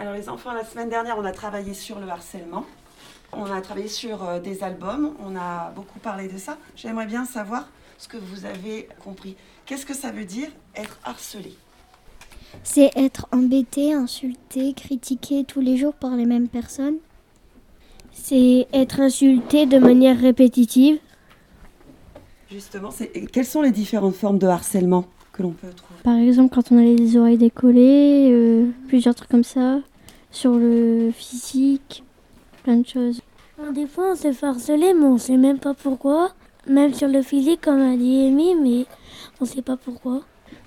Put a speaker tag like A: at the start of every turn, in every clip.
A: Alors les enfants, la semaine dernière, on a travaillé sur le harcèlement. On a travaillé sur euh, des albums, on a beaucoup parlé de ça. J'aimerais bien savoir ce que vous avez compris. Qu'est-ce que ça veut dire être harcelé?
B: C'est être embêté, insulté, critiqué tous les jours par les mêmes personnes. C'est être insulté de manière répétitive.
A: Justement, c'est quelles sont les différentes formes de harcèlement que l'on peut trouver?
B: Par exemple, quand on a les oreilles décollées, euh, plusieurs trucs comme ça, sur le physique, plein de choses.
C: Des fois, on se fait harceler, mais on sait même pas pourquoi. Même sur le physique, comme a dit Amy, mais on sait pas pourquoi.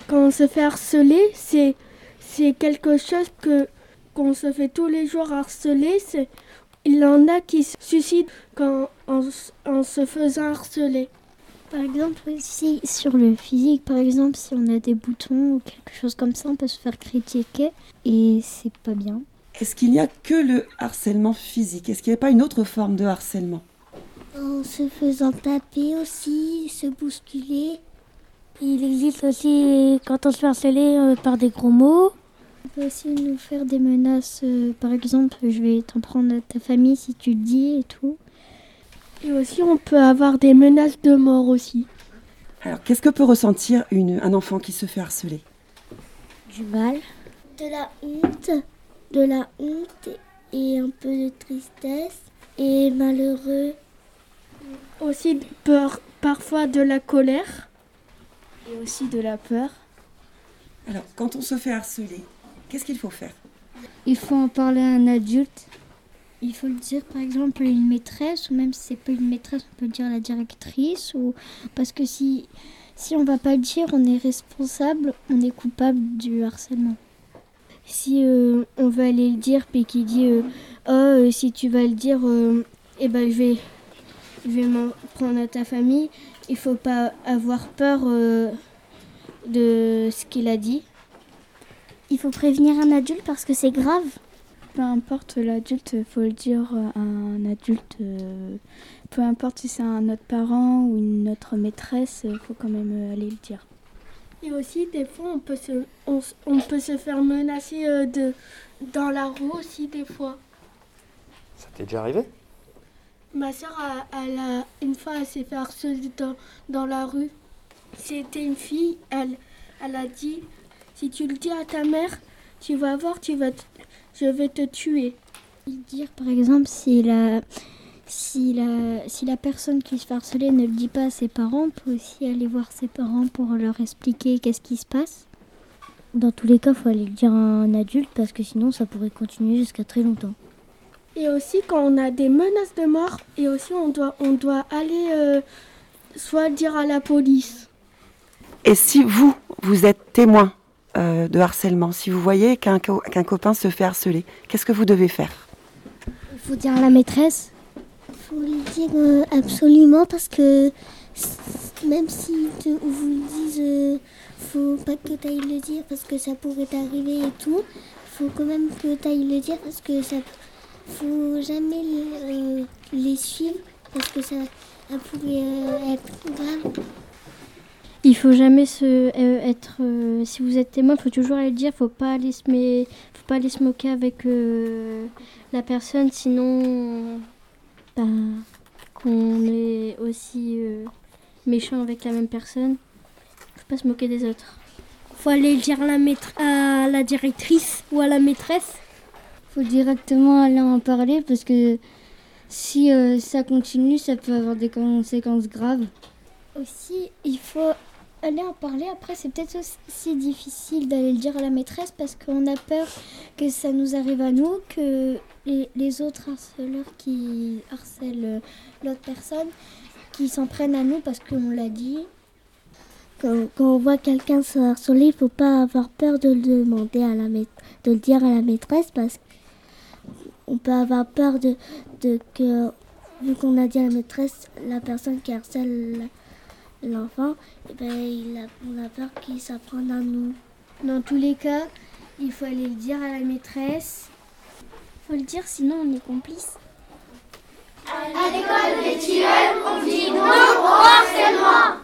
D: Quand on se fait harceler, c'est c'est quelque chose que qu'on se fait tous les jours harceler. C'est il y en a qui se suicident quand en, en se faisant harceler.
B: Par exemple, si sur le physique, par exemple, si on a des boutons ou quelque chose comme ça, on peut se faire critiquer et c'est pas bien.
A: Est-ce qu'il n'y a que le harcèlement physique? Est-ce qu'il n'y a pas une autre forme de harcèlement?
E: En se faisant taper aussi, se bousculer.
C: Il existe aussi quand on se fait harceler euh, par des gros mots.
B: On peut aussi nous faire des menaces, euh, par exemple, je vais t'en prendre à ta famille si tu le dis et tout.
D: Et aussi, on peut avoir des menaces de mort aussi.
A: Alors, qu'est-ce que peut ressentir une, un enfant qui se fait harceler?
B: Du mal.
E: De la honte, de la honte et un peu de tristesse et malheureux.
D: Aussi peur, parfois de la colère.
B: Et aussi de la peur.
A: Alors, quand on se fait harceler, qu'est-ce qu'il faut faire?
B: Il faut en parler à un adulte. Il faut le dire par exemple à une maîtresse, ou même si c'est pas une maîtresse, on peut le dire à la directrice, ou parce que si, si on va pas le dire, on est responsable, on est coupable du harcèlement. Si euh, on va aller le dire, puis qu'il dit euh, Oh, euh, si tu vas le dire, euh, eh ben, je vais, je vais m'en prendre à ta famille, il faut pas avoir peur euh, de ce qu'il a dit.
E: Il faut prévenir un adulte parce que c'est grave.
F: Peu importe l'adulte, faut le dire à un adulte. euh, peu importe si c'est un autre parent ou une autre maîtresse, il faut quand même aller le dire.
D: Et aussi, des fois, on peut se, on, peut se faire menacer euh, de, dans la rue aussi, des fois.
G: Ça t'est déjà arrivé?
D: Ma soeur, elle a, une fois, elle s'est fait harceler dans, dans la rue. C'était une fille, elle, elle a dit Si tu le dis à ta mère, tu vas voir, tu vas te- je vais te tuer.
B: Dire par exemple si la, si la, si la personne qui se fait harceler ne le dit pas à ses parents, on peut aussi aller voir ses parents pour leur expliquer qu'est-ce qui se passe. Dans tous les cas, il faut aller le dire à un adulte parce que sinon ça pourrait continuer jusqu'à très longtemps.
D: Et aussi, quand on a des menaces de mort, et aussi, on doit, on doit aller euh, soit dire à la police.
A: Et si vous, vous êtes témoin euh, de harcèlement, si vous voyez qu'un co- qu'un copain se fait harceler, qu'est-ce que vous devez faire?
B: Il faut dire à la maîtresse.
E: Faut le dire euh, absolument parce que même si te- vous le disent, euh, faut pas que tu ailles le dire parce que ça pourrait t'arriver et tout. faut quand même que tu ailles le dire parce que ça faut jamais euh, les suivre parce que ça, pourrait euh, être grave.
B: Il faut jamais se être. si vous êtes témoin, faut toujours aller le dire. Faut pas aller se, mais, faut pas aller se moquer avec la personne, sinon ben, qu'on est aussi euh, méchant avec la même personne. Faut pas se moquer des autres.
C: Faut aller le dire à la, maître- à la directrice ou à la maîtresse.
B: Faut directement aller en parler parce que si euh, ça continue, ça peut avoir des conséquences graves. Aussi, il faut aller en parler. Après, c'est peut-être aussi difficile d'aller le dire à la maîtresse parce qu'on a peur que ça nous arrive à nous, que les, autres harceleurs qui harcèlent l'autre personne, qui s'en prennent à nous parce qu'on l'a dit.
E: Quand, on voit quelqu'un se harceler, il faut pas avoir peur de le demander à la de le dire à la maîtresse parce qu'on peut avoir peur de, de que vu qu'on a dit à la maîtresse la personne qui harcèle l'enfant, eh ben, il a, on a peur qu'il s'apprenne à nous.
B: Dans tous les cas, il faut aller le dire à la maîtresse. faut le dire, sinon on est complice.
H: À l'école des on dit non harcèlement